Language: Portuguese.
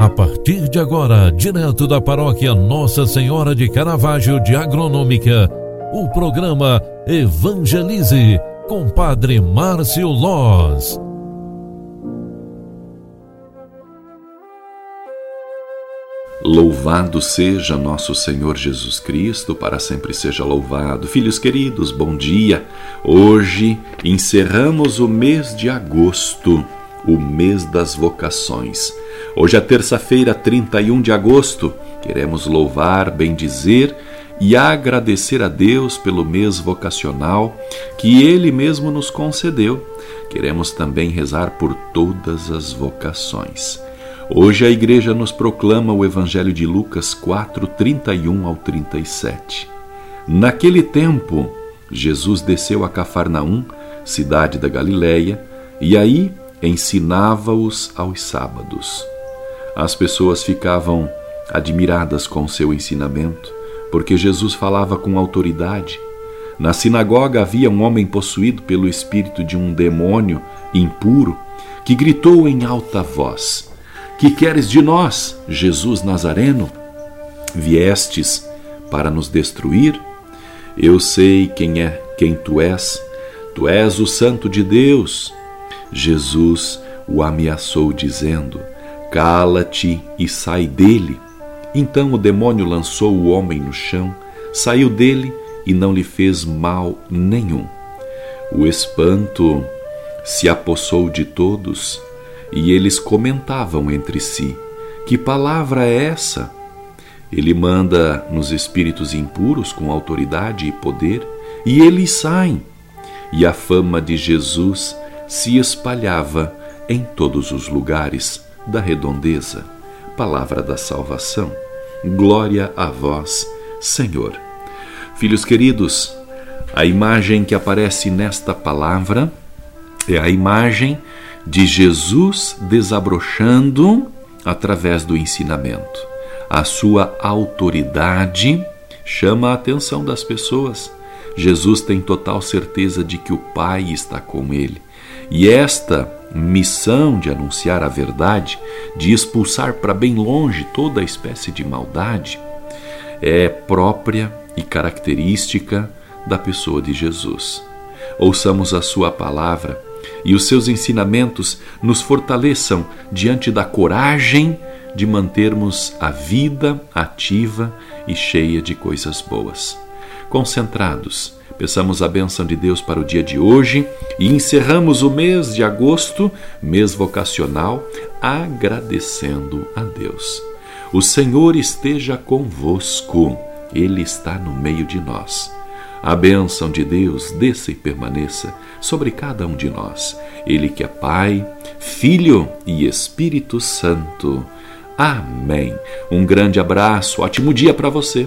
A partir de agora, direto da paróquia Nossa Senhora de Caravaggio de Agronômica, o programa Evangelize com Padre Márcio Loz. Louvado seja nosso Senhor Jesus Cristo, para sempre seja louvado. Filhos queridos, bom dia. Hoje encerramos o mês de agosto, o mês das vocações. Hoje é terça-feira, 31 de agosto. Queremos louvar, bendizer e agradecer a Deus pelo mês vocacional que Ele mesmo nos concedeu. Queremos também rezar por todas as vocações. Hoje a igreja nos proclama o Evangelho de Lucas 4, 31 ao 37. Naquele tempo, Jesus desceu a Cafarnaum, cidade da Galiléia, e aí ensinava-os aos sábados. As pessoas ficavam admiradas com seu ensinamento, porque Jesus falava com autoridade. Na sinagoga havia um homem possuído pelo espírito de um demônio impuro que gritou em alta voz: que queres de nós, Jesus Nazareno? Viestes para nos destruir? Eu sei quem é, quem tu és. Tu és o Santo de Deus. Jesus o ameaçou, dizendo: Cala-te e sai dele. Então o demônio lançou o homem no chão, saiu dele e não lhe fez mal nenhum. O espanto se apossou de todos e eles comentavam entre si: Que palavra é essa? Ele manda nos espíritos impuros com autoridade e poder, e eles saem. E a fama de Jesus se espalhava em todos os lugares da redondeza. Palavra da salvação. Glória a vós, Senhor. Filhos queridos, a imagem que aparece nesta palavra é a imagem de Jesus desabrochando através do ensinamento. A sua autoridade chama a atenção das pessoas. Jesus tem total certeza de que o Pai está com ele. E esta missão de anunciar a verdade, de expulsar para bem longe toda espécie de maldade, é própria e característica da pessoa de Jesus. Ouçamos a sua palavra e os seus ensinamentos nos fortaleçam diante da coragem de mantermos a vida ativa e cheia de coisas boas. Concentrados, peçamos a bênção de Deus para o dia de hoje e encerramos o mês de agosto, mês vocacional, agradecendo a Deus. O Senhor esteja convosco, Ele está no meio de nós. A bênção de Deus desça e permaneça sobre cada um de nós. Ele que é Pai, Filho e Espírito Santo. Amém. Um grande abraço, ótimo dia para você.